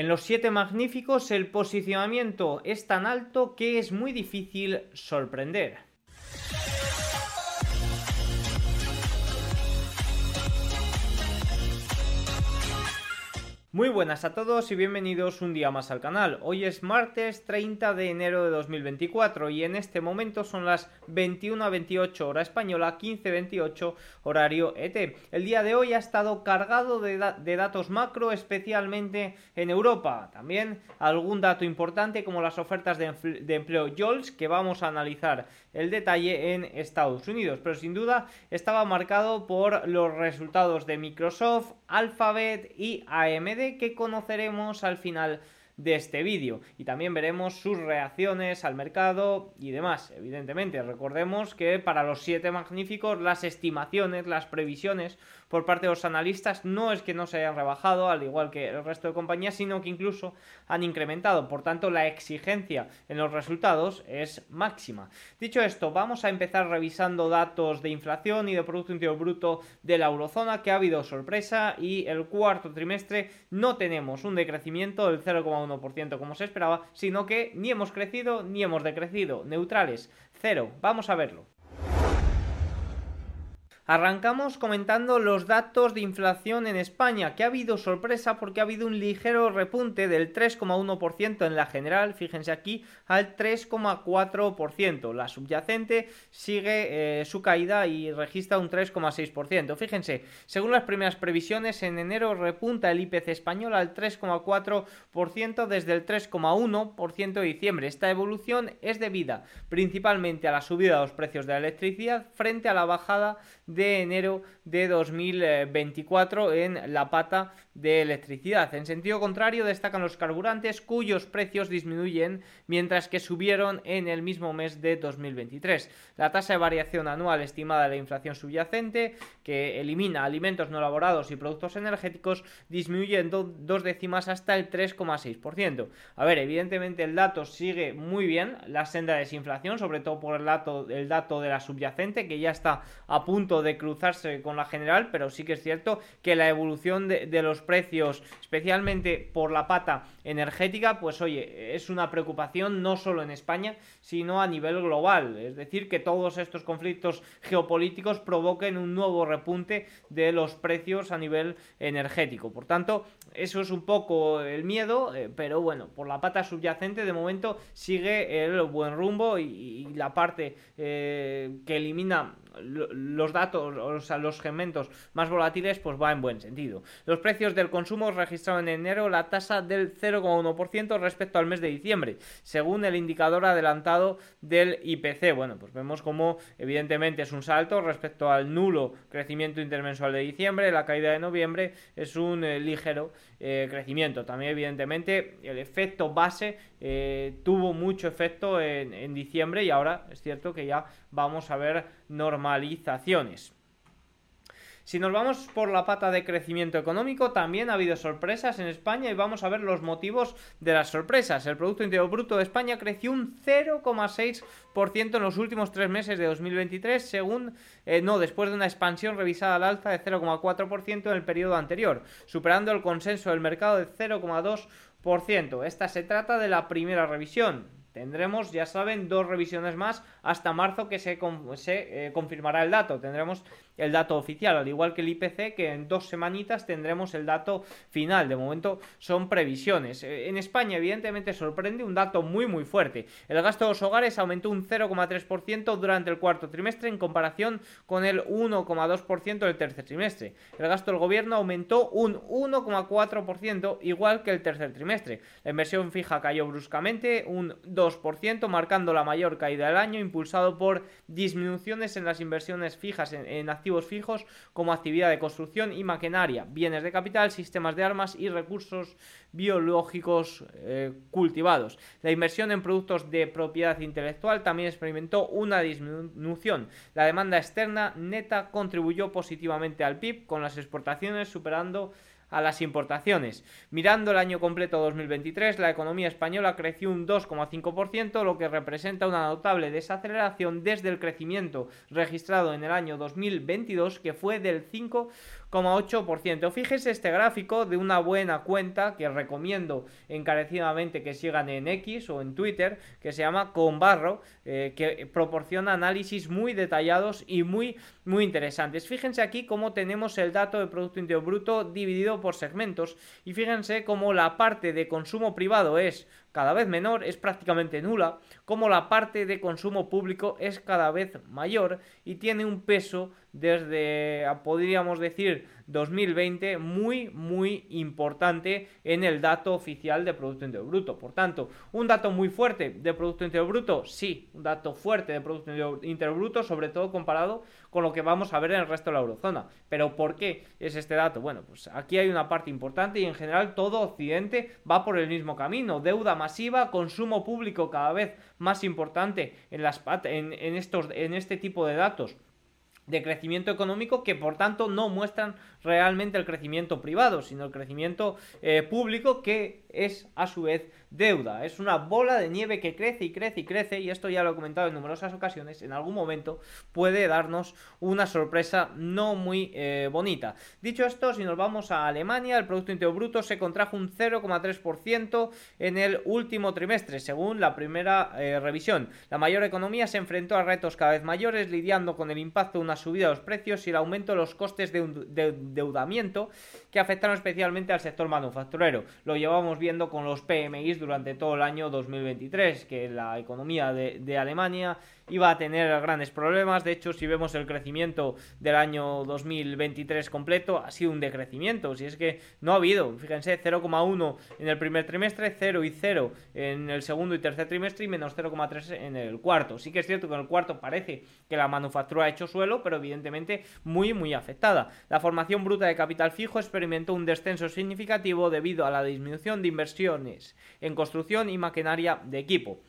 En los siete magníficos el posicionamiento es tan alto que es muy difícil sorprender. Muy buenas a todos y bienvenidos un día más al canal. Hoy es martes 30 de enero de 2024 y en este momento son las 21.28 hora española, 15.28 horario ET. El día de hoy ha estado cargado de, datos macro, especialmente en Europa. También algún dato importante como las ofertas de, de empleo JOLS que vamos a analizar el detalle en Estados Unidos. Pero sin duda estaba marcado por los resultados de Microsoft, Alphabet y AMD que conoceremos al final de este vídeo y también veremos sus reacciones al mercado y demás. Evidentemente, recordemos que para los siete magníficos las estimaciones, las previsiones por parte de los analistas no es que no se hayan rebajado, al igual que el resto de compañías, sino que incluso han incrementado. Por tanto, la exigencia en los resultados es máxima. Dicho esto, vamos a empezar revisando datos de inflación y de Producto Interior Bruto de la eurozona, que ha habido sorpresa y el cuarto trimestre no tenemos un decrecimiento del 0,1% como se esperaba, sino que ni hemos crecido ni hemos decrecido, neutrales, cero. Vamos a verlo. Arrancamos comentando los datos de inflación en España, que ha habido sorpresa porque ha habido un ligero repunte del 3,1% en la general, fíjense aquí, al 3,4%. La subyacente sigue eh, su caída y registra un 3,6%. Fíjense, según las primeras previsiones, en enero repunta el IPC español al 3,4% desde el 3,1% de diciembre. Esta evolución es debida principalmente a la subida de los precios de la electricidad frente a la bajada de de enero de 2024 en la pata de electricidad. En sentido contrario, destacan los carburantes cuyos precios disminuyen mientras que subieron en el mismo mes de 2023. La tasa de variación anual estimada de la inflación subyacente, que elimina alimentos no elaborados y productos energéticos, disminuye en dos décimas hasta el 3,6%. A ver, evidentemente el dato sigue muy bien, la senda de desinflación, sobre todo por el dato, el dato de la subyacente, que ya está a punto de cruzarse con la general, pero sí que es cierto que la evolución de, los precios, especialmente por la pata energética, pues oye, es una preocupación no solo en España, sino a nivel global. Es decir, que todos estos conflictos geopolíticos provoquen un nuevo repunte de los precios a nivel energético. Por tanto, eso es un poco el miedo, eh, pero bueno, por la pata subyacente de momento sigue el buen rumbo y, la parte eh, que elimina los datos, o sea, los segmentos más volátiles, pues va en buen sentido. Los precios del consumo registraron en enero la tasa del 0,1% respecto al mes de diciembre, según el indicador adelantado del IPC. Bueno, pues vemos como evidentemente es un salto respecto al nulo crecimiento intermensual de diciembre, la caída de noviembre es un eh, ligero eh, crecimiento. También evidentemente el efecto base eh, tuvo mucho efecto en diciembre y ahora es cierto que ya vamos a ver normalizaciones. Si nos vamos por la pata de crecimiento económico, también ha habido sorpresas en España y vamos a ver los motivos de las sorpresas. El Producto Interior Bruto de España creció un 0,6% en los últimos tres meses de 2023, según, eh, no, después de una expansión revisada al alza de 0,4% en el periodo anterior, superando el consenso del mercado de 0,2%. Esta se trata de la primera revisión. Tendremos, ya saben, dos revisiones más hasta marzo que se, eh, confirmará el dato. Tendremos el dato oficial, al igual que el IPC, que en dos semanitas tendremos el dato final. De momento son previsiones. Eh, en España, evidentemente, sorprende un dato muy muy fuerte. El gasto de los hogares aumentó un 0,3% durante el cuarto trimestre en comparación con el 1,2% del tercer trimestre. El gasto del gobierno aumentó un 1,4%, igual que el tercer trimestre. La inversión fija cayó bruscamente un 2%, marcando la mayor caída del año, impulsado por disminuciones en las inversiones fijas en, activos fijos como actividad de construcción y maquinaria, bienes de capital, sistemas de armas y recursos biológicos eh, cultivados. La inversión en productos de propiedad intelectual también experimentó una disminución. La demanda externa neta contribuyó positivamente al PIB, con las exportaciones superando a las importaciones. Mirando el año completo 2023, la economía española creció un 2,5%, lo que representa una notable desaceleración desde el crecimiento registrado en el año 2022, que fue del 5,5%. 3,8%. Fíjese este gráfico de una buena cuenta que recomiendo encarecidamente que sigan en X o en Twitter, que se llama Conbarro, eh, que proporciona análisis muy detallados y muy, muy interesantes. Fíjense aquí cómo tenemos el dato de Producto Interior Bruto dividido por segmentos y fíjense cómo la parte de consumo privado es cada vez menor, es prácticamente nula, como la parte de consumo público es cada vez mayor y tiene un peso desde, podríamos decir, 2020 muy, muy importante en el dato oficial de Producto Interior Bruto. Por tanto, un dato muy fuerte de Producto Interior Bruto, sí, un dato fuerte de Producto Interior Bruto, sobre todo comparado con lo que vamos a ver en el resto de la eurozona. Pero ¿por qué es este dato? Bueno, pues aquí hay una parte importante y en general todo Occidente va por el mismo camino. Deuda masiva, consumo público cada vez más importante en, las, en, estos, en este tipo de datos de crecimiento económico que por tanto no muestran realmente el crecimiento privado, sino el crecimiento eh, público que es a su vez deuda. Es una bola de nieve que crece y crece y crece y esto ya lo he comentado en numerosas ocasiones. En algún momento puede darnos una sorpresa no muy eh, bonita. Dicho esto, si nos vamos a Alemania, el Producto Interior Bruto se contrajo un 0,3% en el último trimestre, según la primera eh, revisión. La mayor economía se enfrentó a retos cada vez mayores, lidiando con el impacto de una subida de los precios y el aumento de los costes de, endeudamiento que afectaron especialmente al sector manufacturero. Lo llevamos viendo con los PMIs durante todo el año 2023, que la economía de, de Alemania iba a tener grandes problemas. De hecho, si vemos el crecimiento del año 2023 completo, ha sido un decrecimiento. Si es que no ha habido, fíjense, 0,1 en el primer trimestre, 0 y 0 en el segundo y tercer trimestre y menos 0,3 en el cuarto. Sí que es cierto que en el cuarto parece que la manufactura ha hecho suelo, pero evidentemente muy, muy afectada. La formación bruta de capital fijo experimentó un descenso significativo debido a la disminución de inversiones en construcción y maquinaria de equipo.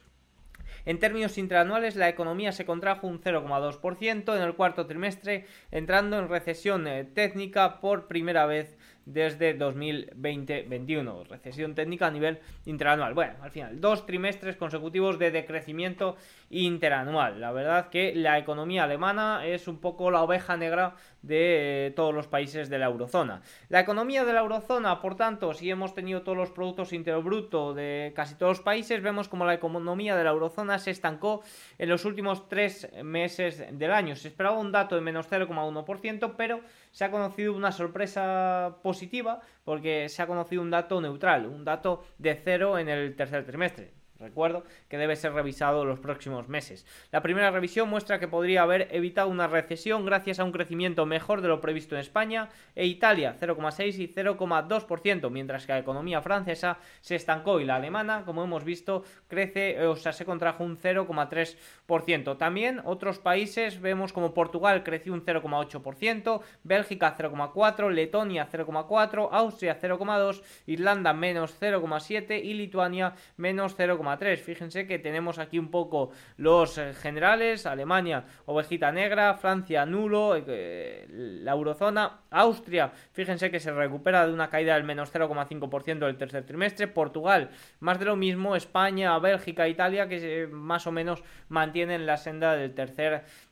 En términos interanuales, la economía se contrajo un 0,2% en el cuarto trimestre, entrando en recesión eh, técnica por primera vez desde 2020-21. Recesión técnica a nivel interanual. Bueno, al final, dos trimestres consecutivos de decrecimiento interanual. La verdad que la economía alemana es un poco la oveja negra de eh, todos los países de la eurozona. La economía de la eurozona, por tanto, si hemos tenido todos los productos interior bruto de casi todos los países, vemos como la economía de la eurozona se estancó en los últimos tres meses del año. Se esperaba un dato de menos 0,1%, pero se ha conocido una sorpresa positiva porque se ha conocido un dato neutral, un dato de cero en el tercer trimestre. Recuerdo que debe ser revisado los próximos meses. La primera revisión muestra que podría haber evitado una recesión gracias a un crecimiento mejor de lo previsto en España e Italia 0,6 y 0,2%, mientras que la economía francesa se estancó y la alemana, como hemos visto, crece, eh, o se contrajo un 0,3%. También otros países vemos como Portugal creció un 0,8%, Bélgica 0,4%, Letonia 0,4%, Austria 0,2%, Irlanda menos 0,7% y Lituania menos 0,3%. Fíjense que tenemos aquí un poco los eh, generales, Alemania, ovejita negra, Francia, nulo, eh, la eurozona, Austria, fíjense que se recupera de una caída del menos 0,5% del tercer trimestre, Portugal, más de lo mismo, España, Bélgica, Italia, que más o menos mantienen la senda del tercer trimestre.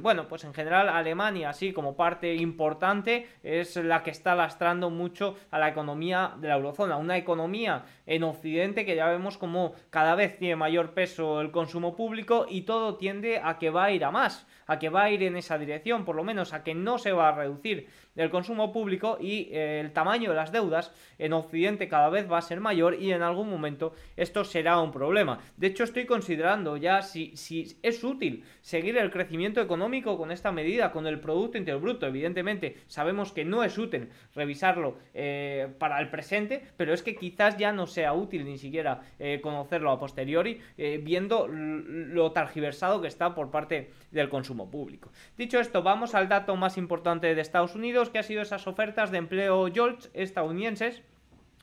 Bueno, pues en general Alemania, así como parte importante, es la que está lastrando mucho a la economía de la eurozona. Una economía en Occidente que ya vemos como cada vez tiene mayor peso el consumo público y todo tiende a que va a ir a más, a que va a ir en esa dirección, por lo menos a que no se va a reducir el consumo público y eh, el tamaño de las deudas en Occidente cada vez va a ser mayor y en algún momento esto será un problema. De hecho, estoy considerando ya si, si es útil seguir el crecimiento económico con esta medida, con el Producto Interior Bruto. Evidentemente, sabemos que no es útil revisarlo eh, para el presente, pero es que quizás ya no sea útil ni siquiera eh, conocerlo a posteriori, viendo lo targiversado que está por parte del consumo público. Dicho esto, vamos al dato más importante de Estados Unidos que ha sido esas ofertas de empleo JOLTS estadounidenses.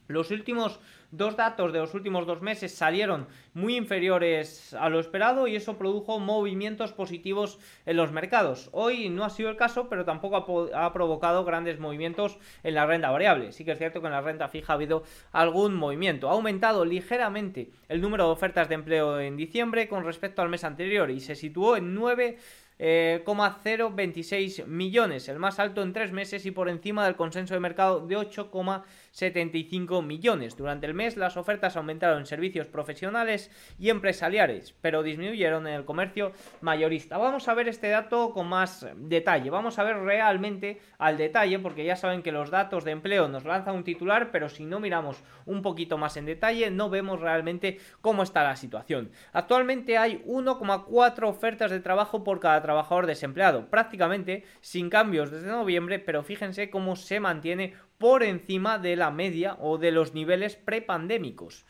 Los últimos dos datos de los últimos dos meses salieron muy inferiores a lo esperado y eso produjo movimientos positivos en los mercados. Hoy no ha sido el caso, pero tampoco ha, provocado grandes movimientos en la renta variable. Sí que es cierto que en la renta fija ha habido algún movimiento. Ha aumentado ligeramente el número de ofertas de empleo en diciembre con respecto al mes anterior y se situó en 9 0,26 eh, millones, el más alto en tres meses y por encima del consenso de mercado de 8,75 millones. Durante el mes las ofertas aumentaron en servicios profesionales y empresariales, pero disminuyeron en el comercio mayorista. Vamos a ver este dato con más detalle, vamos a ver realmente al detalle, porque ya saben que los datos de empleo nos lanzan un titular, pero si no miramos un poquito más en detalle, no vemos realmente cómo está la situación. Actualmente hay 1,4 ofertas de trabajo por cada trabajador desempleado, prácticamente sin cambios desde noviembre, pero fíjense cómo se mantiene por encima de la media o de los niveles prepandémicos.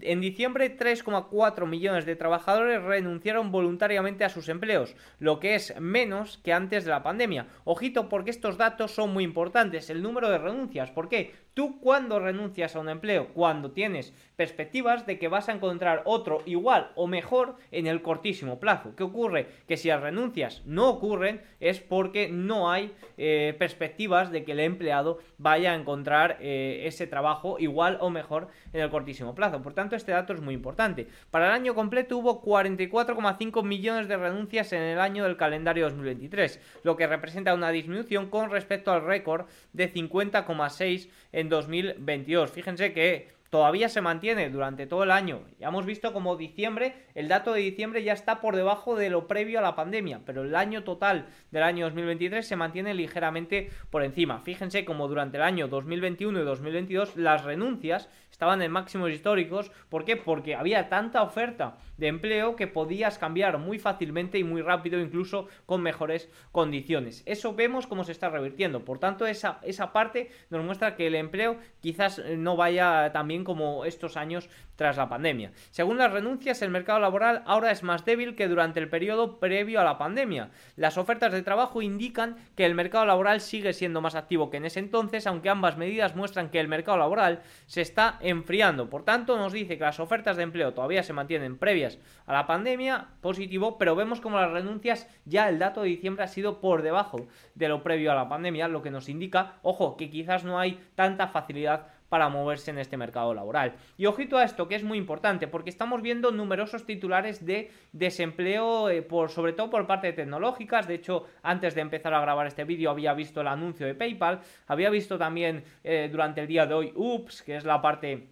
En diciembre, 3,4 millones de trabajadores renunciaron voluntariamente a sus empleos, lo que es menos que antes de la pandemia. Ojito porque estos datos son muy importantes, el número de renuncias. ¿Por qué? Tú cuando renuncias a un empleo, cuando tienes perspectivas de que vas a encontrar otro igual o mejor en el cortísimo plazo. ¿Qué ocurre? Que si las renuncias no ocurren es porque no hay eh, perspectivas de que el empleado vaya a encontrar eh, ese trabajo igual o mejor en el cortísimo plazo. Por tanto, este dato es muy importante. Para el año completo hubo 44,5 millones de renuncias en el año del calendario 2023, lo que representa una disminución con respecto al récord de 50,6 en 2022. Fíjense que todavía se mantiene durante todo el año. Ya hemos visto como diciembre, el dato de diciembre ya está por debajo de lo previo a la pandemia, pero el año total del año 2023 se mantiene ligeramente por encima. Fíjense como durante el año 2021 y 2022 las renuncias estaban en máximos históricos. ¿Por qué? Porque había tanta oferta de empleo que podías cambiar muy fácilmente y muy rápido, incluso con mejores condiciones. Eso vemos cómo se está revirtiendo. Por tanto, esa, esa parte nos muestra que el empleo quizás no vaya tan bien como estos años tras la pandemia. Según las renuncias, el mercado laboral ahora es más débil que durante el periodo previo a la pandemia. Las ofertas de trabajo indican que el mercado laboral sigue siendo más activo que en ese entonces, aunque ambas medidas muestran que el mercado laboral se está enfriando. Por tanto, nos dice que las ofertas de empleo todavía se mantienen previas a la pandemia, positivo, pero vemos como las renuncias ya el dato de diciembre ha sido por debajo de lo previo a la pandemia, lo que nos indica, ojo, que quizás no hay tanta facilidad para moverse en este mercado laboral. Y ojito a esto, que es muy importante, porque estamos viendo numerosos titulares de desempleo, eh, por, sobre todo por parte de tecnológicas. De hecho, antes de empezar a grabar este vídeo había visto el anuncio de PayPal, había visto también eh, durante el día de hoy UPS, que es la parte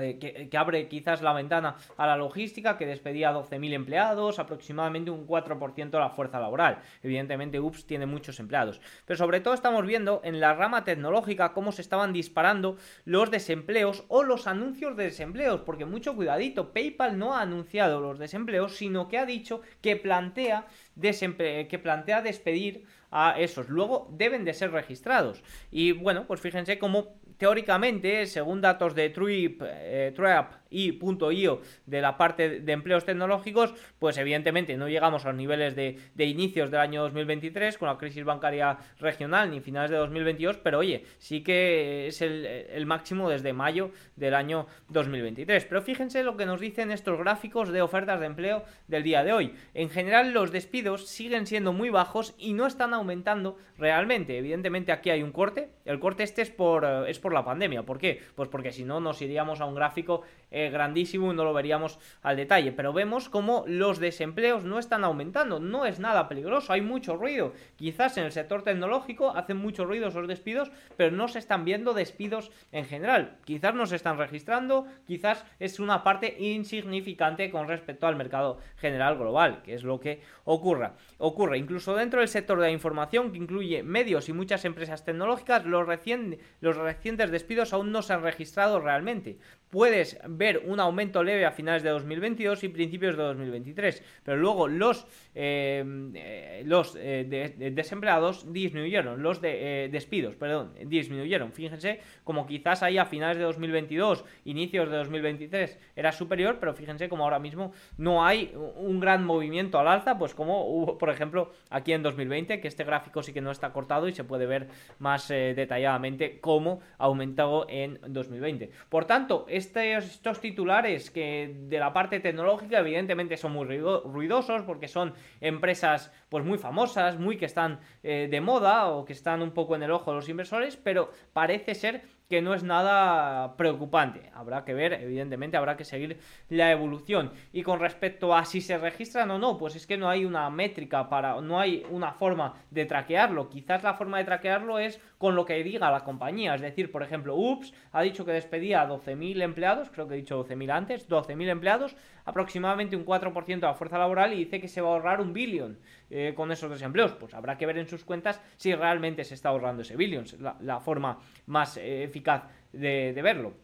eh, que, abre quizás la ventana a la logística, que despedía a 12.000 empleados, aproximadamente un 4% de la fuerza laboral. Evidentemente, UPS tiene muchos empleados. Pero sobre todo estamos viendo en la rama tecnológica cómo se estaban disparando los desempleos o los anuncios de desempleos, porque mucho cuidadito, PayPal no ha anunciado los desempleos, sino que ha dicho que plantea, que plantea despedir a esos. Luego deben de ser registrados. Y bueno, pues fíjense cómo teóricamente, según datos de Trip, eh, y .io de la parte de empleos tecnológicos, pues evidentemente no llegamos a los niveles de, inicios del año 2023 con la crisis bancaria regional ni finales de 2022, pero oye, sí que es el, máximo desde mayo del año 2023. Pero fíjense lo que nos dicen estos gráficos de ofertas de empleo del día de hoy. En general los despidos siguen siendo muy bajos y no están aumentando realmente. Evidentemente aquí hay un corte, el corte este es por, es por la pandemia. ¿Por qué? Pues porque si no nos iríamos a un gráfico eh, grandísimo y no lo veríamos al detalle. Pero vemos como los desempleos no están aumentando. No es nada peligroso, hay mucho ruido. Quizás en el sector tecnológico hacen mucho ruido esos despidos, pero no se están viendo despidos en general. Quizás no se están registrando, quizás es una parte insignificante con respecto al mercado general global, que es lo que ocurra. Ocurre incluso dentro del sector de la información, que incluye medios y muchas empresas tecnológicas, los recientes despidos aún no se han registrado realmente. Puedes ver un aumento leve a finales de 2022 y principios de 2023, pero luego los, eh, eh, los eh, desempleados disminuyeron, los de, despidos, perdón, disminuyeron. Fíjense como quizás ahí a finales de 2022, inicios de 2023 era superior, pero fíjense como ahora mismo no hay un gran movimiento al alza, pues como hubo, por ejemplo, aquí en 2020, que este gráfico sí que no está cortado y se puede ver más detalladamente cómo aumentó en 2020. Por tanto, estos titulares que de la parte tecnológica evidentemente son muy ruidosos porque son empresas pues muy famosas, muy que están eh, de moda o que están un poco en el ojo de los inversores, pero parece ser que no es nada preocupante. Habrá que ver, evidentemente, habrá que seguir la evolución. Y con respecto a si se registran o no, pues es que no hay una métrica para, no hay una forma de traquearlo. Quizás la forma de traquearlo es con lo que diga la compañía. Es decir, por ejemplo, UPS ha dicho que despedía a 12.000 empleados, creo que he dicho 12.000 antes, 12.000 empleados, aproximadamente un 4% de la fuerza laboral y dice que se va a ahorrar un billón eh, con esos desempleos. Pues habrá que ver en sus cuentas si realmente se está ahorrando ese billón, la, forma más eh, eficaz de, verlo.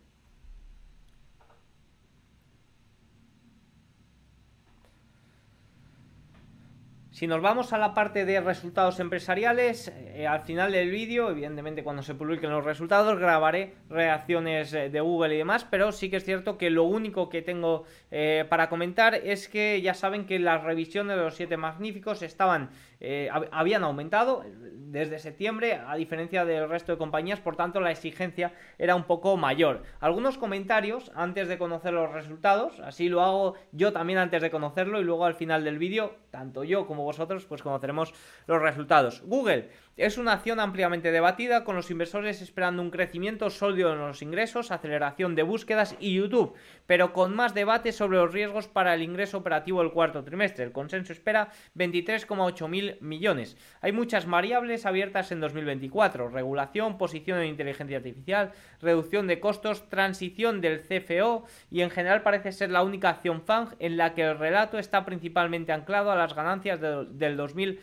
Si nos vamos a la parte de resultados empresariales, eh, al final del vídeo, evidentemente cuando se publiquen los resultados, grabaré reacciones eh, de Google y demás, pero sí que es cierto que lo único que tengo eh, para comentar es que ya saben que las revisiones de los siete magníficos estaban eh, habían aumentado desde septiembre, a diferencia del resto de compañías, por tanto la exigencia era un poco mayor. Algunos comentarios antes de conocer los resultados, así lo hago yo también antes de conocerlo y luego al final del vídeo, tanto yo como vosotros, pues conoceremos los resultados. Google es una acción ampliamente debatida, con los inversores esperando un crecimiento sólido en los ingresos, aceleración de búsquedas y YouTube, pero con más debate sobre los riesgos para el ingreso operativo del cuarto trimestre. El consenso espera 23,8 mil millones. Hay muchas variables abiertas en 2024, regulación, posición en inteligencia artificial, reducción de costos, transición del CFO y en general parece ser la única acción FANG en la que el relato está principalmente anclado a las ganancias del 2024,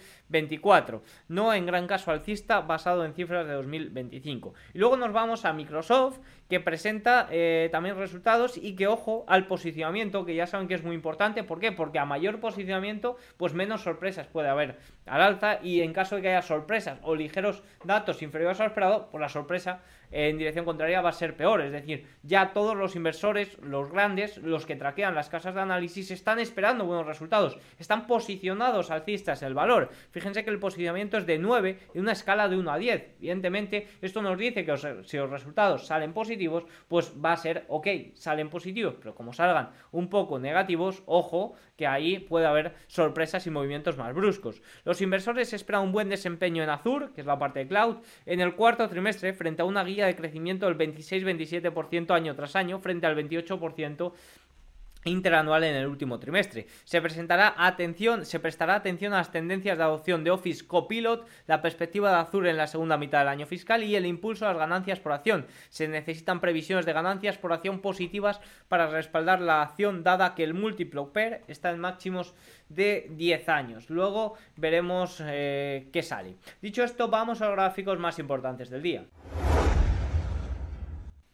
no en gran caso alcista basado en cifras de 2025. Y luego nos vamos a Microsoft, que presenta eh, también resultados y que, ojo, al posicionamiento, que ya saben que es muy importante. ¿Por qué? Porque a mayor posicionamiento, pues menos sorpresas puede haber al alza y en caso de que haya sorpresas o ligeros datos inferiores al esperado, pues la sorpresa en dirección contraria va a ser peor. Es decir, ya todos los inversores, los grandes, los que traquean las casas de análisis, están esperando buenos resultados. Están posicionados alcistas el valor. Fíjense que el posicionamiento es de 9 en una escala de 1 a 10. Evidentemente, esto nos dice que si los resultados salen positivos, pues va a ser ok, salen positivos, pero como salgan un poco negativos, ojo, que ahí puede haber sorpresas y movimientos más bruscos. Inversores esperan un buen desempeño en Azure, que es la parte de cloud, en el cuarto trimestre frente a una guía de crecimiento del 26-27% año tras año frente al 28% interanual en el último trimestre. Se presentará atención, se prestará atención a las tendencias de adopción de Office Copilot, la perspectiva de Azure en la segunda mitad del año fiscal y el impulso a las ganancias por acción. Se necesitan previsiones de ganancias por acción positivas para respaldar la acción dada que el múltiplo PER está en máximos de 10 años. Luego veremos eh, qué sale. Dicho esto, vamos a los gráficos más importantes del día.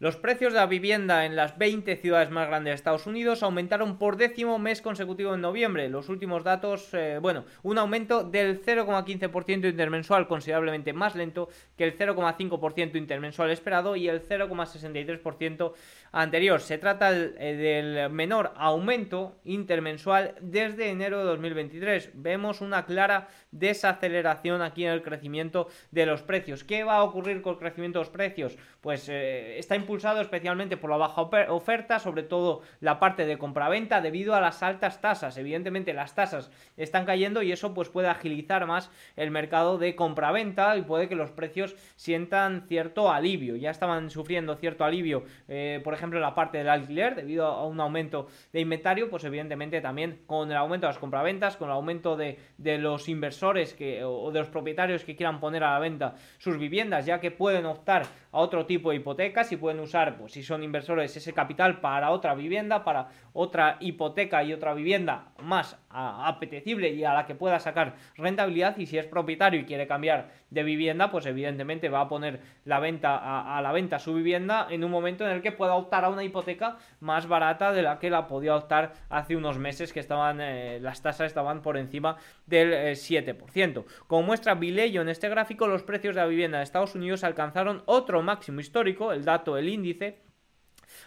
Los precios de la vivienda en las 20 ciudades más grandes de Estados Unidos aumentaron por décimo mes consecutivo en noviembre. Los últimos datos, eh, bueno, un aumento del 0,15% intermensual considerablemente más lento que el 0,5% intermensual esperado y el 0,63% anterior. Se trata eh, del menor aumento intermensual desde enero de 2023. Vemos una clara desaceleración aquí en el crecimiento de los precios. ¿Qué va a ocurrir con el crecimiento de los precios? Pues eh, está impulsado especialmente por la baja oferta, sobre todo la parte de compraventa debido a las altas tasas. Evidentemente las tasas están cayendo y eso pues puede agilizar más el mercado de compraventa y puede que los precios sientan cierto alivio. Ya estaban sufriendo cierto alivio, eh, por ejemplo, en la parte del alquiler debido a un aumento de inventario, pues evidentemente también con el aumento de las compraventas, con el aumento de, de los inversores que, o de los propietarios que quieran poner a la venta sus viviendas, ya que pueden optar a otro tipo de hipotecas y pueden usar, pues si son inversores, ese capital para otra vivienda, para otra hipoteca y otra vivienda más apetecible y a la que pueda sacar rentabilidad. Y si es propietario y quiere cambiar de vivienda, pues evidentemente va a poner la venta a, la venta su vivienda en un momento en el que pueda optar a una hipoteca más barata de la que la podía optar hace unos meses que estaban eh, las tasas estaban por encima del 7%. Eh, Como muestra Vileyo en este gráfico, los precios de la vivienda de Estados Unidos alcanzaron otro máximo histórico, el dato, el índice,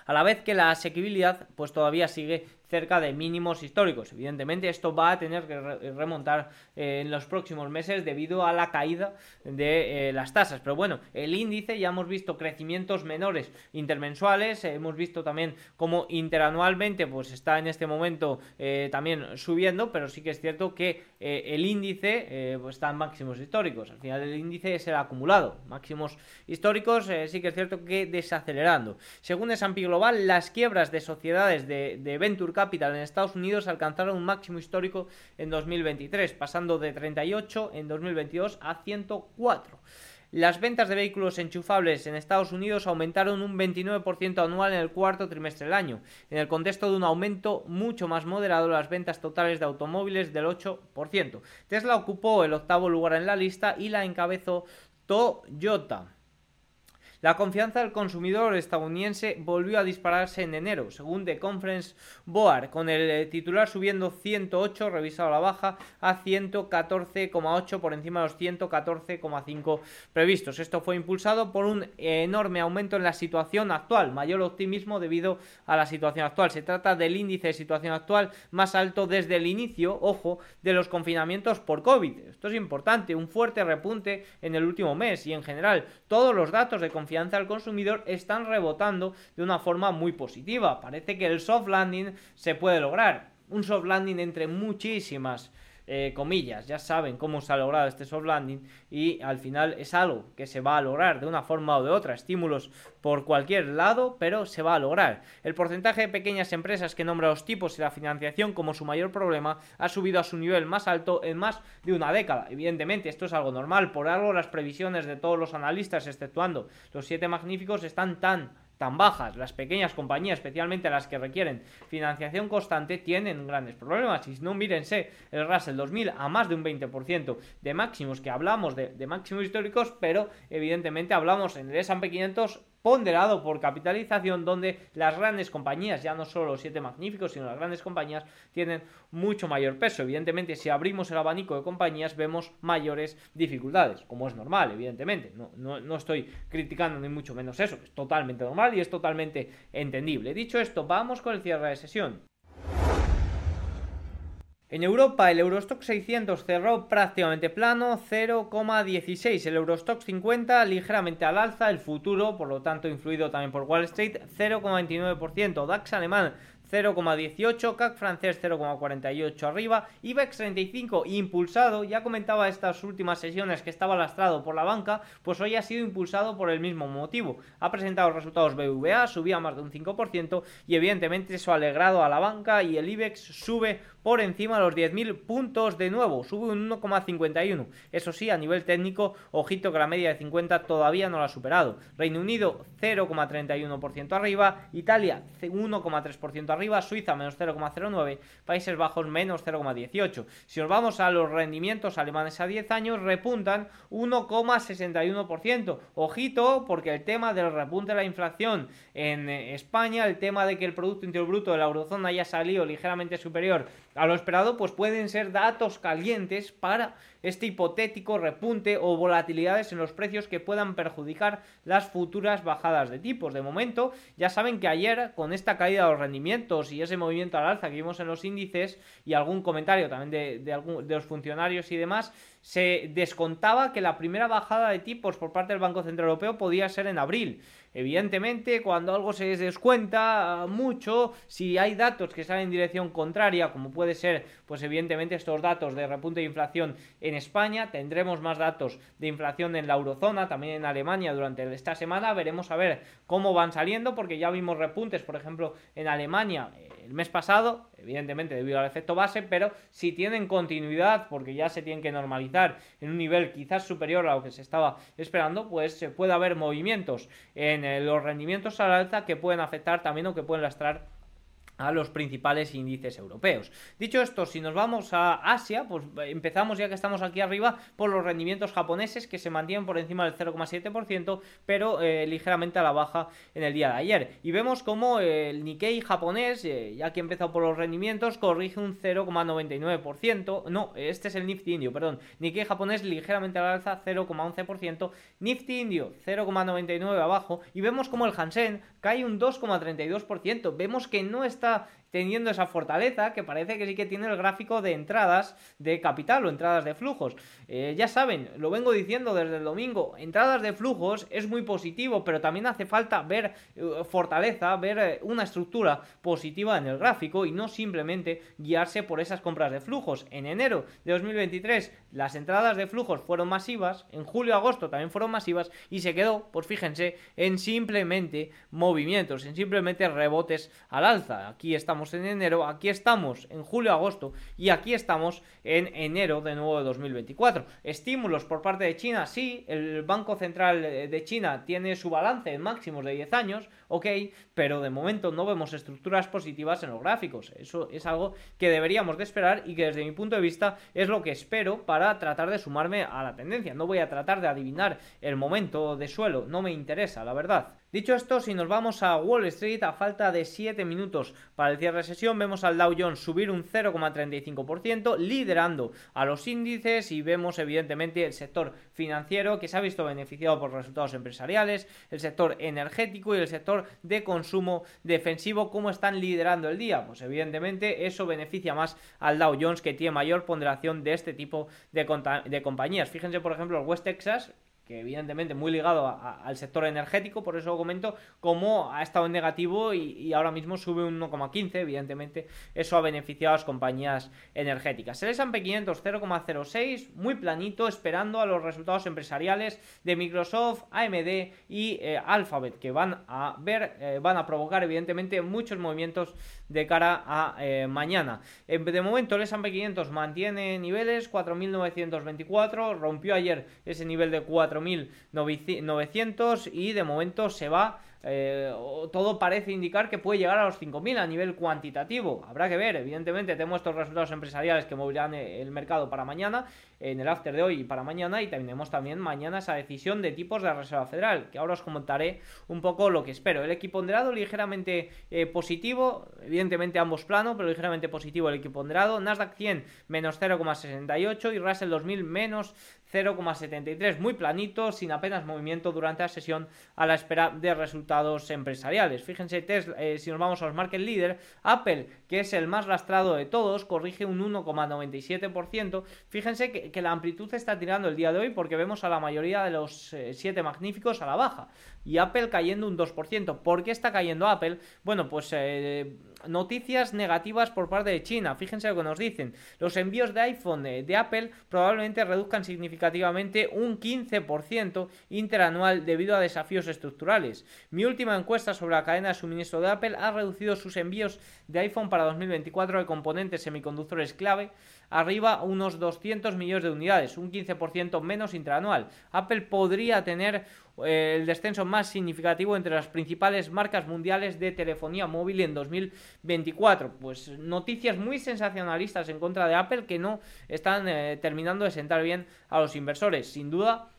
a la vez que la asequibilidad pues todavía sigue cerca de mínimos históricos. Evidentemente esto va a tener que remontar eh, en los próximos meses debido a la caída de eh, las tasas. Pero bueno, el índice ya hemos visto crecimientos menores intermensuales, hemos visto también como interanualmente pues está en este momento también subiendo, pero sí que es cierto que el índice pues está en máximos históricos. Al final el índice es el acumulado, máximos históricos, sí que es cierto que desacelerando. Según S&P Global, las quiebras de sociedades de, de, Venture en Estados Unidos alcanzaron un máximo histórico en 2023, pasando de 38 en 2022 a 104. Las ventas de vehículos enchufables en Estados Unidos aumentaron un 29% anual en el cuarto trimestre del año, en el contexto de un aumento mucho más moderado de las ventas totales de automóviles del 8%. Tesla ocupó el octavo lugar en la lista y la encabezó Toyota. La confianza del consumidor estadounidense volvió a dispararse en enero, según The Conference Board, con el titular subiendo 108, revisado a la baja, a 114,8 por encima de los 114,5 previstos. Esto fue impulsado por un enorme aumento en la situación actual, mayor optimismo debido a la situación actual. Se trata del índice de situación actual más alto desde el inicio, ojo, de los confinamientos por COVID. Esto es importante, un fuerte repunte en el último mes y en general todos los datos de al consumidor están rebotando de una forma muy positiva. Parece que el soft landing se puede lograr. Un soft landing entre muchísimas eh, comillas, ya saben cómo se ha logrado este soft landing y al final es algo que se va a lograr de una forma o de otra, estímulos por cualquier lado, pero se va a lograr. El porcentaje de pequeñas empresas que nombra los tipos y la financiación como su mayor problema ha subido a su nivel más alto en más de una década. Evidentemente, esto es algo normal, por algo las previsiones de todos los analistas, exceptuando los siete magníficos, están tan tan bajas, las pequeñas compañías, especialmente las que requieren financiación constante, tienen grandes problemas. Y si no, mírense el Russell 2000 a más de un 20% de máximos, que hablamos de, de máximos históricos, pero evidentemente hablamos en el S&P 500 ponderado por capitalización donde las grandes compañías, ya no solo los siete magníficos, sino las grandes compañías tienen mucho mayor peso. Evidentemente, si abrimos el abanico de compañías vemos mayores dificultades, como es normal, evidentemente. No, no, no estoy criticando ni mucho menos eso, es totalmente normal y es totalmente entendible. Dicho esto, vamos con el cierre de sesión. En Europa el Eurostock 600 cerró prácticamente plano, 0,16. El Eurostock 50 ligeramente al alza, el futuro, por lo tanto influido también por Wall Street, 0,29%. DAX alemán 0,18, CAC francés 0,48 arriba, IBEX 35 impulsado, ya comentaba estas últimas sesiones que estaba lastrado por la banca, pues hoy ha sido impulsado por el mismo motivo. Ha presentado resultados BVA, subía más de un 5% y evidentemente eso ha alegrado a la banca y el IBEX sube por encima de los 10.000 puntos de nuevo, sube un 1,51. Eso sí, a nivel técnico, ojito que la media de 50 todavía no la ha superado. Reino Unido 0,31% arriba, Italia 1,3% arriba, Suiza menos 0,09, Países Bajos menos 0,18. Si nos vamos a los rendimientos alemanes a 10 años, repuntan 1,61%. Ojito, porque el tema del repunte de la inflación en España, el tema de que el Producto Interior Bruto de la eurozona haya salido ligeramente superior a lo esperado, pues pueden ser datos calientes para este hipotético repunte o volatilidades en los precios que puedan perjudicar las futuras bajadas de tipos. De momento, ya saben que ayer, con esta caída de los rendimientos y ese movimiento al alza que vimos en los índices y algún comentario también de, de, de los funcionarios y demás, se descontaba que la primera bajada de tipos por parte del Banco Central Europeo podía ser en abril. Evidentemente, cuando algo se descuenta mucho, si hay datos que salen en dirección contraria, como puede ser, pues evidentemente estos datos de repunte de inflación en España, tendremos más datos de inflación en la eurozona, también en Alemania durante esta semana, veremos a ver cómo van saliendo, porque ya vimos repuntes, por ejemplo, en Alemania eh, el mes pasado, evidentemente debido al efecto base, pero si tienen continuidad, porque ya se tienen que normalizar en un nivel quizás superior a lo que se estaba esperando, pues se puede haber movimientos en los rendimientos al alza que pueden afectar también o que pueden lastrar a los principales índices europeos. Dicho esto, si nos vamos a Asia, pues empezamos ya que estamos aquí arriba por los rendimientos japoneses que se mantienen por encima del 0,7%, pero eh, ligeramente a la baja en el día de ayer. Y vemos como el Nikkei japonés, eh, ya que ha empezado por los rendimientos, corrige un 0,99%. No, este es el Nifty indio, perdón. Nikkei japonés ligeramente a la alza 0,11%. Nifty indio 0,99 abajo. Y vemos como el Hansen cae un 2,32%. Vemos que no está está teniendo esa fortaleza que parece que sí que tiene el gráfico de entradas de capital o entradas de flujos. Eh, ya saben, lo vengo diciendo desde el domingo, entradas de flujos es muy positivo, pero también hace falta ver eh, fortaleza, ver eh, una estructura positiva en el gráfico y no simplemente guiarse por esas compras de flujos. En enero de 2023 las entradas de flujos fueron masivas, en julio-agosto también fueron masivas y se quedó, pues fíjense, en simplemente movimientos, en simplemente rebotes al alza. Aquí estamos en enero, aquí estamos en julio-agosto y aquí estamos en enero de nuevo de 2024. Estímulos por parte de China, sí, el Banco Central de China tiene su balance en máximos de 10 años, ok, pero de momento no vemos estructuras positivas en los gráficos. Eso es algo que deberíamos de esperar y que desde mi punto de vista es lo que espero para tratar de sumarme a la tendencia. No voy a tratar de adivinar el momento de suelo, no me interesa, la verdad. Dicho esto, si nos vamos a Wall Street, a falta de 7 minutos para el cierre de sesión, vemos al Dow Jones subir un 0,35%, liderando a los índices y vemos evidentemente el sector financiero que se ha visto beneficiado por resultados empresariales, el sector energético y el sector de consumo defensivo, ¿cómo están liderando el día? Pues evidentemente eso beneficia más al Dow Jones que tiene mayor ponderación de este tipo de, compañías. Fíjense, por ejemplo, el West Texas que evidentemente muy ligado al sector energético, por eso comento, como ha estado en negativo y, ahora mismo sube un 1,15, evidentemente eso ha beneficiado a las compañías energéticas. El S&P 500 0,06, muy planito, esperando a los resultados empresariales de Microsoft, AMD y eh, Alphabet, que van a ver, eh, van a provocar evidentemente muchos movimientos de cara a eh, mañana. de momento el S&P 500 mantiene niveles 4.924, rompió ayer ese nivel de 4.900 y de momento se va eh, todo parece indicar que puede llegar a los 5.000 a nivel cuantitativo. Habrá que ver, evidentemente tenemos estos resultados empresariales que moverán el mercado para mañana, en el after de hoy y para mañana, y tenemos también mañana esa decisión de tipos de la Reserva Federal, que ahora os comentaré un poco lo que espero. El equiponderado ligeramente eh, positivo, evidentemente ambos planos, pero ligeramente positivo el equiponderado. Nasdaq 100 menos 0,68 y Russell 2000 menos 0,73, muy planito, sin apenas movimiento durante la sesión a la espera de resultados empresariales. Fíjense, eh, si nos vamos a los market leader, Apple, que es el más lastrado de todos, corrige un 1,97%. Fíjense que, la amplitud está tirando el día de hoy porque vemos a la mayoría de los 7 eh, magníficos a la baja y Apple cayendo un 2%. ¿Por qué está cayendo Apple? Bueno, pues... Eh, noticias negativas por parte de China. Fíjense lo que nos dicen. Los envíos de iPhone de, Apple probablemente reduzcan significativamente un 15% interanual debido a desafíos estructurales. Mi última encuesta sobre la cadena de suministro de Apple ha reducido sus envíos de iPhone para 2024 de componentes semiconductores clave arriba unos 200 millones de unidades, un 15% menos interanual. Apple podría tener eh, el descenso más significativo entre las principales marcas mundiales de telefonía móvil en 2024. Pues noticias muy sensacionalistas en contra de Apple que no están eh, terminando de sentar bien a los inversores. Sin duda,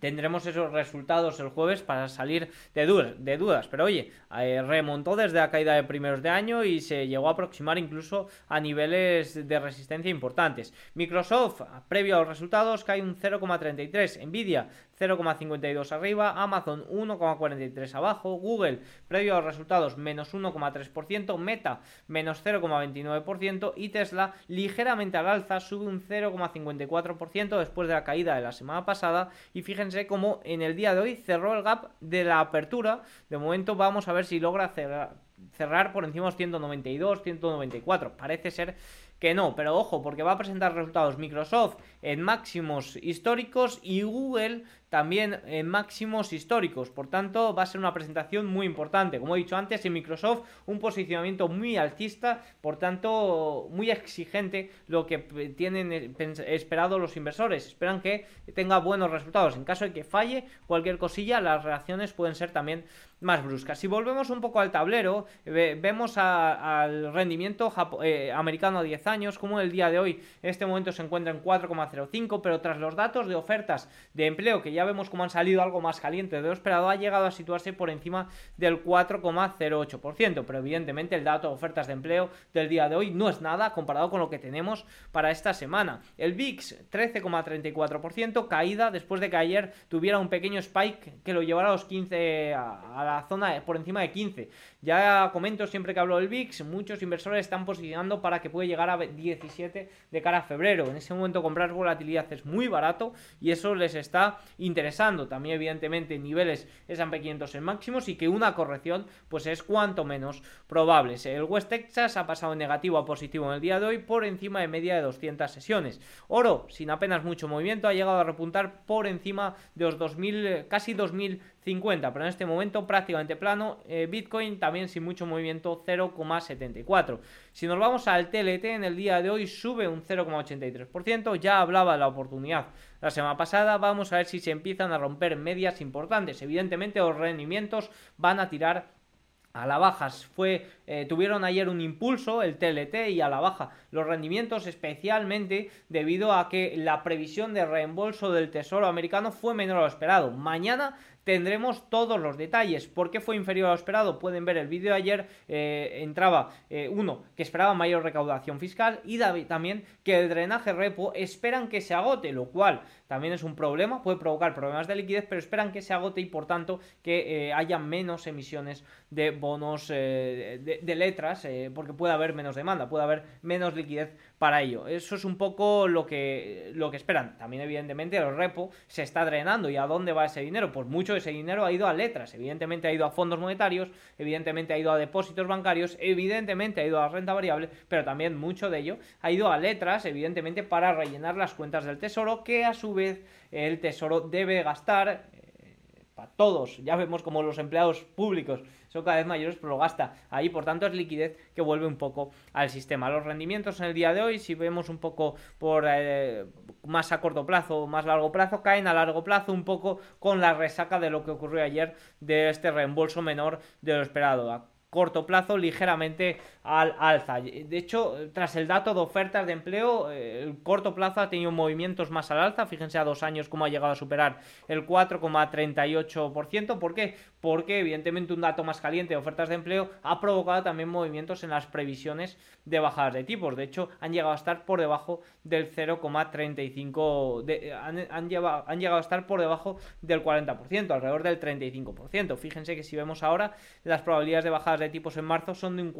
tendremos esos resultados el jueves para salir de, dudas, de dudas. Pero oye, eh, remontó desde la caída de primeros de año y se llegó a aproximar incluso a niveles de resistencia importantes. Microsoft, previo a los resultados, cae un 0,33. Nvidia 0,52 arriba, Amazon 1,43 abajo, Google previo a los resultados menos 1,3%, Meta menos 0,29% y Tesla ligeramente al alza sube un 0,54% después de la caída de la semana pasada y fíjense cómo en el día de hoy cerró el gap de la apertura, de momento vamos a ver si logra cerrar, por encima de los 192, 194, parece ser que no, pero ojo, porque va a presentar resultados Microsoft en máximos históricos y Google también en máximos históricos. Por tanto, va a ser una presentación muy importante. Como he dicho antes, en Microsoft un posicionamiento muy alcista, por tanto, muy exigente lo que tienen esperado los inversores. Esperan que tenga buenos resultados. En caso de que falle cualquier cosilla, las reacciones pueden ser también más bruscas. Si volvemos un poco al tablero, vemos al rendimiento eh, americano a 10 años años, como el día de hoy, en este momento se encuentra en 4,05, pero tras los datos de ofertas de empleo, que ya vemos cómo han salido algo más caliente de lo esperado, ha llegado a situarse por encima del 4,08%, pero evidentemente el dato de ofertas de empleo del día de hoy no es nada comparado con lo que tenemos para esta semana. El VIX 13,34%, caída después de que ayer tuviera un pequeño spike que lo llevara a los 15, a, la zona por encima de 15. Ya comento siempre que hablo del VIX, muchos inversores están posicionando para que puede llegar a 17 de cara a febrero. En ese momento comprar volatilidad es muy barato y eso les está interesando. También evidentemente niveles S&P 500 en máximos y que una corrección pues es cuanto menos probable. El West Texas ha pasado negativo a positivo en el día de hoy por encima de media de 200 sesiones. Oro, sin apenas mucho movimiento, ha llegado a repuntar por encima de los 2000, casi 2050, pero en este momento prácticamente plano. Eh, Bitcoin también sin mucho movimiento, 0,74. Si nos vamos al TLT, en el día de hoy sube un 0,83%. Ya hablaba de la oportunidad la semana pasada. Vamos a ver si se empiezan a romper medias importantes. Evidentemente, los rendimientos van a tirar a la baja. Fue, eh, tuvieron ayer un impulso el TLT y a la baja los rendimientos especialmente debido a que la previsión de reembolso del Tesoro americano fue menor a lo esperado. Mañana tendremos todos los detalles. ¿Por qué fue inferior a lo esperado? Pueden ver el vídeo de ayer. Eh, entraba eh, uno que esperaba mayor recaudación fiscal y también que el drenaje repo esperan que se agote, lo cual también es un problema, puede provocar problemas de liquidez, pero esperan que se agote y por tanto que eh, haya menos emisiones de bonos de, de, letras, porque puede haber menos demanda, puede haber menos liquidez para ello. Eso es un poco lo que, lo que esperan. También, evidentemente, el repo se está drenando. ¿Y a dónde va ese dinero? Pues mucho de ese dinero ha ido a letras, evidentemente ha ido a fondos monetarios, evidentemente ha ido a depósitos bancarios, evidentemente ha ido a renta variable, pero también mucho de ello ha ido a letras, evidentemente, para rellenar las cuentas del tesoro, que a su vez el tesoro debe gastar para todos. Ya vemos como los empleados públicos son cada vez mayores, pero lo gasta ahí. Por tanto, es liquidez que vuelve un poco al sistema. Los rendimientos en el día de hoy, si vemos un poco por eh, más a corto plazo o más largo plazo, caen a largo plazo un poco con la resaca de lo que ocurrió ayer de este reembolso menor de lo esperado corto plazo ligeramente al alza. De hecho, tras el dato de ofertas de empleo, eh, el corto plazo ha tenido movimientos más al alza. Fíjense a dos años cómo ha llegado a superar el 4,38%. ¿Por qué? Porque evidentemente un dato más caliente de ofertas de empleo ha provocado también movimientos en las previsiones de bajadas de tipos. De hecho, han llegado a estar por debajo del 0,35%. Han, han, llegado, han llegado a estar por debajo del 40%, alrededor del 35%. Fíjense que si vemos ahora las probabilidades de bajadas de tipos en marzo son de un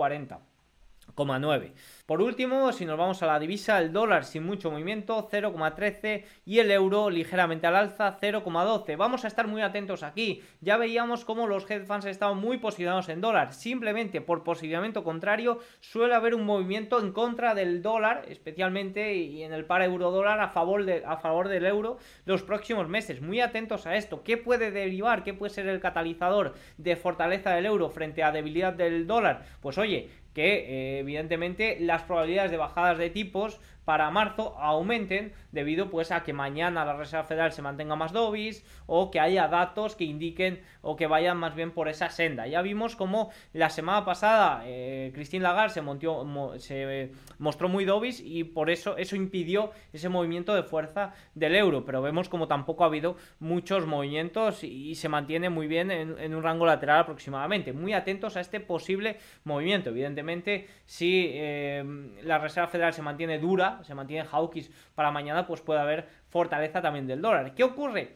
40,9. Por último, si nos vamos a la divisa, el dólar sin mucho movimiento 0,13 y el euro ligeramente al alza 0,12. Vamos a estar muy atentos aquí. Ya veíamos cómo los hedge funds estaban muy posicionados en dólar. Simplemente por posicionamiento contrario suele haber un movimiento en contra del dólar, especialmente y en el par euro dólar a favor, a favor del euro los próximos meses. Muy atentos a esto. ¿Qué puede derivar? ¿Qué puede ser el catalizador de fortaleza del euro frente a debilidad del dólar? Pues oye, que eh, evidentemente las probabilidades de bajadas de tipos para marzo aumenten debido pues a que mañana la Reserva Federal se mantenga más dovis o que haya datos que indiquen o que vayan más bien por esa senda. Ya vimos como la semana pasada eh, Christine Lagarde se, se mostró muy dovis y por eso eso impidió ese movimiento de fuerza del euro, pero vemos como tampoco ha habido muchos movimientos y, se mantiene muy bien en, un rango lateral aproximadamente. Muy atentos a este posible movimiento. Evidentemente, si eh, la Reserva Federal se mantiene dura, se mantiene hawkish para mañana, pues puede haber fortaleza también del dólar. ¿Qué ocurre?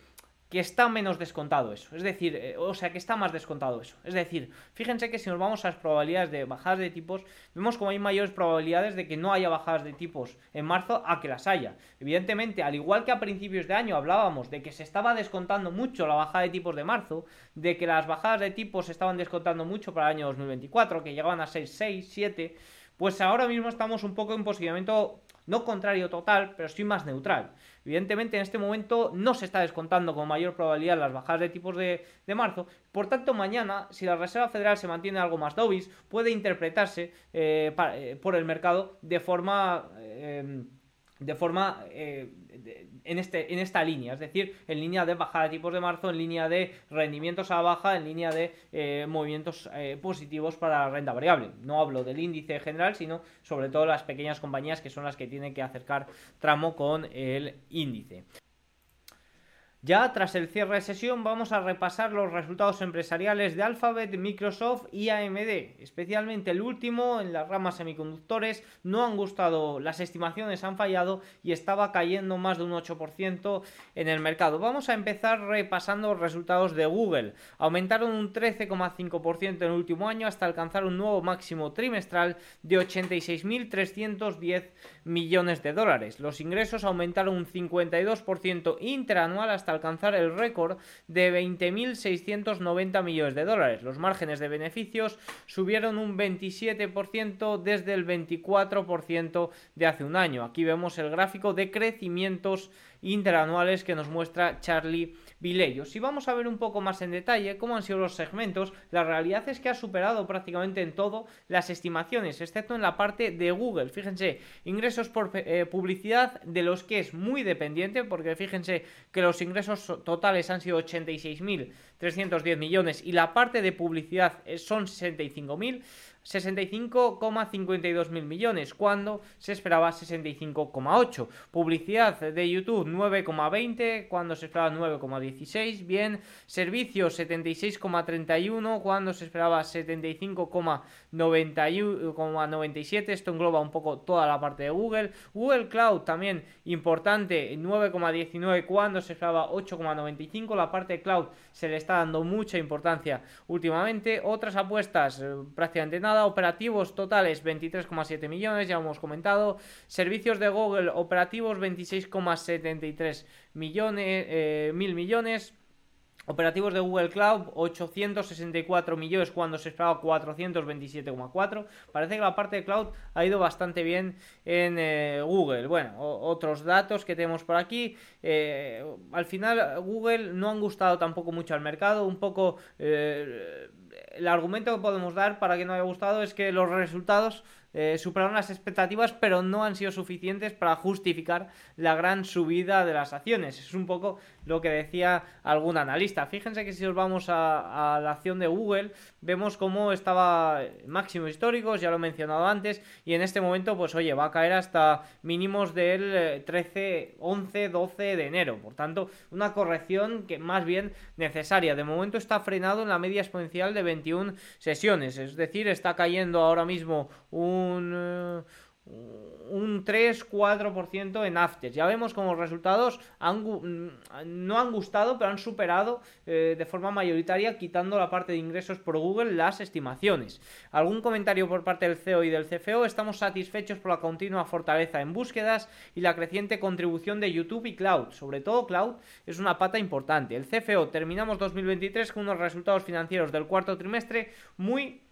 que está menos descontado eso. Es decir, eh, o sea, que está más descontado eso. Es decir, fíjense que si nos vamos a las probabilidades de bajadas de tipos, vemos como hay mayores probabilidades de que no haya bajadas de tipos en marzo a que las haya. Evidentemente, al igual que a principios de año hablábamos de que se estaba descontando mucho la bajada de tipos de marzo, de que las bajadas de tipos se estaban descontando mucho para el año 2024, que llegaban a 6, 6, 7, pues ahora mismo estamos un poco en posicionamiento no contrario total, pero sí más neutral. Evidentemente, en este momento no se está descontando con mayor probabilidad las bajadas de tipos de, marzo. Por tanto, mañana, si la Reserva Federal se mantiene algo más dovish, puede interpretarse eh, eh, por el mercado de forma... Eh, de forma eh, en, este, en esta línea, es decir, en línea de bajada de tipos de marzo, en línea de rendimientos a baja, en línea de eh, movimientos eh, positivos para la renta variable. No hablo del índice general, sino sobre todo las pequeñas compañías que son las que tienen que acercar tramo con el índice. Ya tras el cierre de sesión vamos a repasar los resultados empresariales de Alphabet, Microsoft y AMD. Especialmente el último en las ramas semiconductores no han gustado, las estimaciones han fallado y estaba cayendo más de un 8% en el mercado. Vamos a empezar repasando los resultados de Google. Aumentaron un 13,5% en el último año hasta alcanzar un nuevo máximo trimestral de 86.310 millones de dólares. Los ingresos aumentaron un 52% interanual hasta alcanzar el récord de 20.690 millones de dólares. Los márgenes de beneficios subieron un 27% desde el 24% de hace un año. Aquí vemos el gráfico de crecimientos interanuales que nos muestra Charlie Si vamos a ver un poco más en detalle cómo han sido los segmentos, la realidad es que ha superado prácticamente en todo las estimaciones, excepto en la parte de Google. Fíjense, ingresos por eh, publicidad de los que es muy dependiente, porque fíjense que los ingresos totales han sido 86.310 millones y la parte de publicidad eh, son 65.000. 65,52 mil millones, cuando se esperaba 65,8. Publicidad de YouTube 9,20, cuando se esperaba 9,16. Bien, servicios 76,31, cuando se esperaba 75,97. Esto engloba un poco toda la parte de Google. Google Cloud también importante, 9,19, cuando se esperaba 8,95. La parte de cloud se le está dando mucha importancia últimamente. Otras apuestas, eh, prácticamente nada operativos totales 23,7 millones, ya hemos comentado. Servicios de Google operativos 26,73 millones, eh, mil millones. Operativos de Google Cloud, 864 millones cuando se esperaba 427,4. Parece que la parte de cloud ha ido bastante bien en eh, Google. Bueno, otros datos que tenemos por aquí. Eh, al final, Google no han gustado tampoco mucho al mercado. Un poco el argumento que podemos dar para que no haya gustado es que los resultados eh, superaron las expectativas, pero no han sido suficientes para justificar la gran subida de las acciones. Es un poco lo que decía algún analista. Fíjense que si os vamos a, la acción de Google, vemos cómo estaba máximos históricos, ya lo he mencionado antes, y en este momento, pues oye, va a caer hasta mínimos del 13, 11, 12 de enero. Por tanto, una corrección que más bien necesaria. De momento está frenado en la media exponencial de 21 sesiones, es decir, está cayendo ahora mismo un un, un 3-4% en after. Ya vemos como los resultados mm, no han gustado, pero han superado eh, de forma mayoritaria, quitando la parte de ingresos por Google, las estimaciones. ¿Algún comentario por parte del CEO y del CFO? Estamos satisfechos por la continua fortaleza en búsquedas y la creciente contribución de YouTube y Cloud. Sobre todo Cloud es una pata importante. El CFO terminamos 2023 con unos resultados financieros del cuarto trimestre muy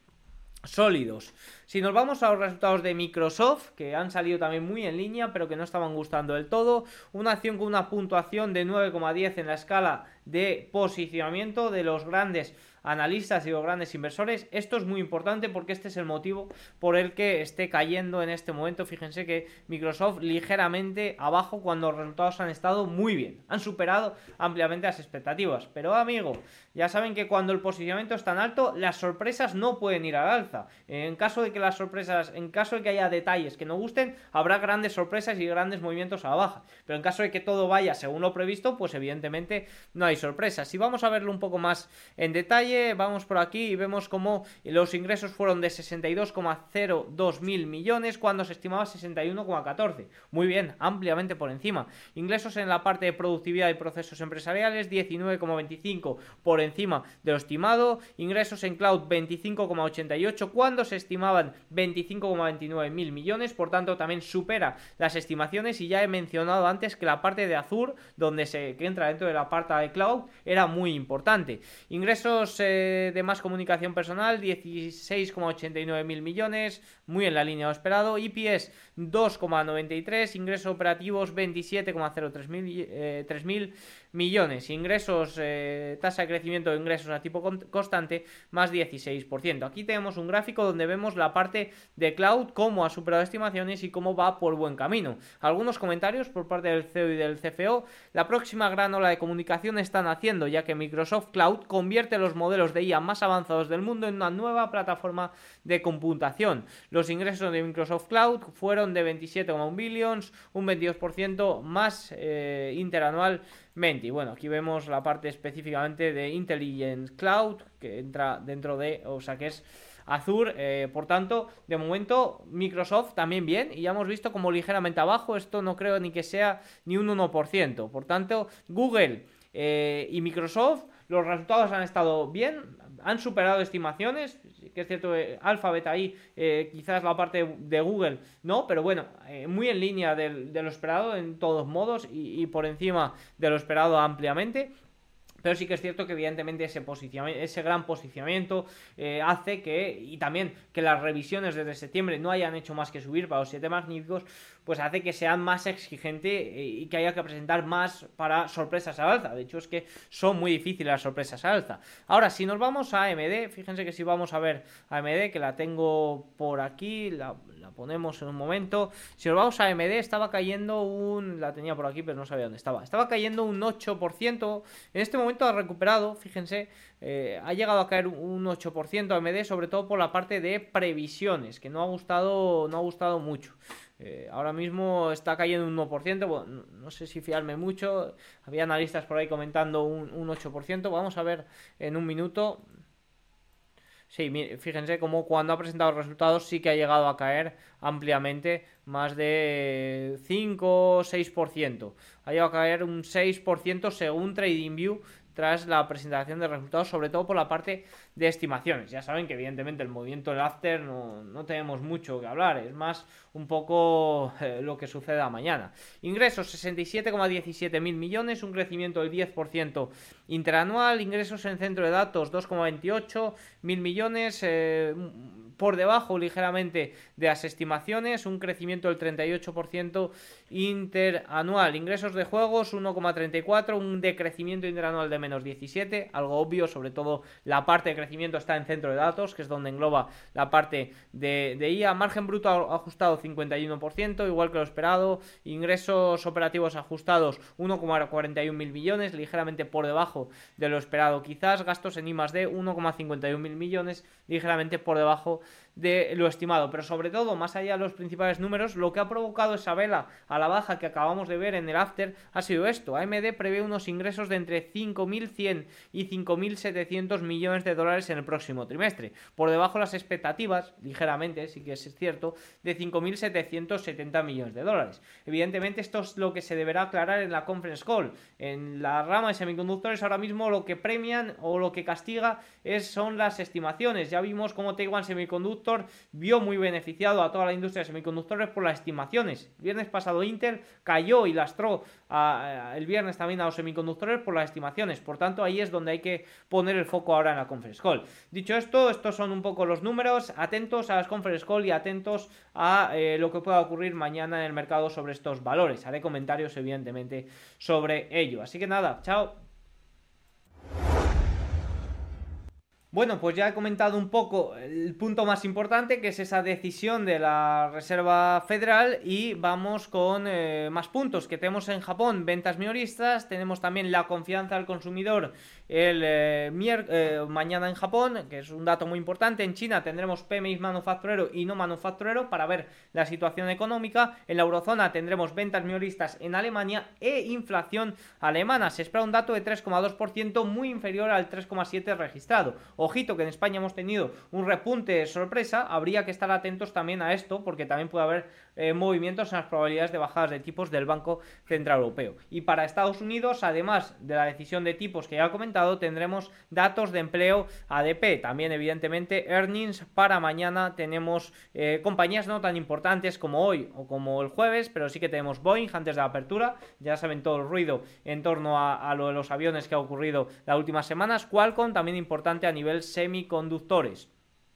sólidos. Si nos vamos a los resultados de Microsoft, que han salido también muy en línea, pero que no estaban gustando del todo, una acción con una puntuación de 9,10 en la escala de posicionamiento de los grandes analistas y los grandes inversores. Esto es muy importante porque este es el motivo por el que esté cayendo en este momento. Fíjense que Microsoft ligeramente abajo cuando los resultados han estado muy bien. Han superado ampliamente las expectativas. Pero amigo, ya saben que cuando el posicionamiento es tan alto, las sorpresas no pueden ir al alza. En caso de que las sorpresas, en caso de que haya detalles que no gusten, habrá grandes sorpresas y grandes movimientos a la baja. Pero en caso de que todo vaya según lo previsto, pues evidentemente no hay sorpresas. Si vamos a verlo un poco más en detalle, vamos por aquí y vemos cómo los ingresos fueron de 62,02 mil millones cuando se estimaba 61,14. Muy bien, ampliamente por encima. Ingresos en la parte de productividad y procesos empresariales, 19,25 por encima de lo estimado. Ingresos en cloud 25,88 cuando se estimaban 25,29 mil millones. Por tanto, también supera las estimaciones. Y ya he mencionado antes que la parte de Azure, donde se entra dentro de la parte de cloud, era muy importante. Ingresos de más comunicación personal 16,89 mil millones, muy en la línea de esperado. IPS 2,93, ingresos operativos 27,03 mil. Eh, millones. Ingresos, eh, tasa de crecimiento de ingresos a tipo constante, más 16%. Aquí tenemos un gráfico donde vemos la parte de cloud, cómo ha superado estimaciones y cómo va por buen camino. Algunos comentarios por parte del CEO y del CFO. La próxima gran ola de comunicación están haciendo, ya que Microsoft Cloud convierte los modelos de IA más avanzados del mundo en una nueva plataforma de computación. Los ingresos de Microsoft Cloud fueron de 27,1 billions, un 22% más eh, interanualmente. Y bueno, aquí vemos la parte específicamente de Intelligence Cloud, que entra dentro de, o sea, que es Azure. Eh, por tanto, de momento, Microsoft también bien. Y ya hemos visto como ligeramente abajo. Esto no creo ni que sea ni un 1%. Por tanto, Google eh, y Microsoft, los resultados han estado bien. Han superado estimaciones, que es cierto, eh, Alphabet ahí, quizás la parte de Google no, pero bueno, muy en línea de, lo esperado en todos modos y, por encima de lo esperado ampliamente. Pero sí que es cierto que evidentemente ese, ese gran posicionamiento eh, hace que, y también que las revisiones desde septiembre no hayan hecho más que subir para los siete magníficos, pues hace que sean más exigente eh, y que haya que presentar más para sorpresas al alza. De hecho, es que son muy difíciles las sorpresas al alza. Ahora, si nos vamos a AMD, fíjense que si vamos a ver AMD, que la tengo por aquí, la, la ponemos en un momento. Si nos vamos a AMD, estaba cayendo un... La tenía por aquí, pero no sabía dónde estaba. Estaba cayendo un 8%. En este momento ha recuperado, fíjense, eh, ha llegado a caer un 8% AMD, sobre todo por la parte de previsiones, que no ha gustado, no ha gustado mucho. Eh, ahora mismo está cayendo un 1%, bueno, no sé si fiarme mucho, había analistas por ahí comentando un, un 8%, vamos a ver en un minuto. Sí, fíjense cómo cuando ha presentado resultados sí que ha llegado a caer ampliamente más de 5 o 6%. Ha llegado a caer un 6% según TradingView tras la presentación de resultados, sobre todo por la parte de estimaciones. Ya saben que evidentemente el movimiento del after no, tenemos mucho que hablar, es más un poco eh, lo que suceda mañana. Ingresos 67,17 mil millones, un crecimiento del 10% interanual, ingresos en centro de datos 2,28 mil millones, eh, por debajo ligeramente de las estimaciones, un crecimiento del 38% interanual. Ingresos de juegos 1,34, un decrecimiento interanual de menos 17, algo obvio, sobre todo la parte de crecimiento está en centro de datos, que es donde engloba la parte de, IA. Margen bruto ajustado 51%, igual que lo esperado. Ingresos operativos ajustados 1,41 mil millones, ligeramente por debajo de lo esperado quizás. Gastos en I D 1,51 mil millones, ligeramente por debajo de lo estimado, pero sobre todo, más allá de los principales números, lo que ha provocado esa vela a la baja que acabamos de ver en el after ha sido esto. AMD prevé unos ingresos de entre 5.100 y 5.700 millones de dólares en el próximo trimestre, por debajo de las expectativas, ligeramente, sí que es cierto, de 5.770 millones de dólares. Evidentemente, esto es lo que se deberá aclarar en la conference call. En la rama de semiconductores, ahora mismo lo que premian o lo que castiga es, son las estimaciones. Ya vimos cómo Taiwan Semiconductor vio muy beneficiado a toda la industria de semiconductores por las estimaciones. El viernes pasado Intel cayó y lastró el viernes también a los semiconductores por las estimaciones. Por tanto, ahí es donde hay que poner el foco ahora en la conference call. Dicho esto, estos son un poco los números. Atentos a las conference call y atentos a eh, lo que pueda ocurrir mañana en el mercado sobre estos valores. Haré comentarios, evidentemente, sobre ello. Así que nada, chao. Bueno, pues ya he comentado un poco el punto más importante, que es esa decisión de la Reserva Federal, y vamos con eh, más puntos que tenemos en Japón, ventas minoristas, tenemos también la confianza del consumidor el eh, eh, mañana en Japón, que es un dato muy importante, en China tendremos PMI manufacturero y no manufacturero para ver la situación económica, en la eurozona tendremos ventas minoristas en Alemania e inflación alemana, se espera un dato de 3,2% muy inferior al 3,7% registrado. Ojito que en España hemos tenido un repunte sorpresa, habría que estar atentos también a esto porque también puede haber eh, movimientos en las probabilidades de bajadas de tipos del Banco Central Europeo. Y para Estados Unidos, además de la decisión de tipos que ya he comentado, tendremos datos de empleo ADP, también evidentemente earnings para mañana tenemos eh, compañías no tan importantes como hoy o como el jueves, pero sí que tenemos Boeing antes de la apertura, ya saben todo el ruido en torno a, a lo de los aviones que ha ocurrido las últimas semanas, Qualcomm también importante a nivel semiconductores.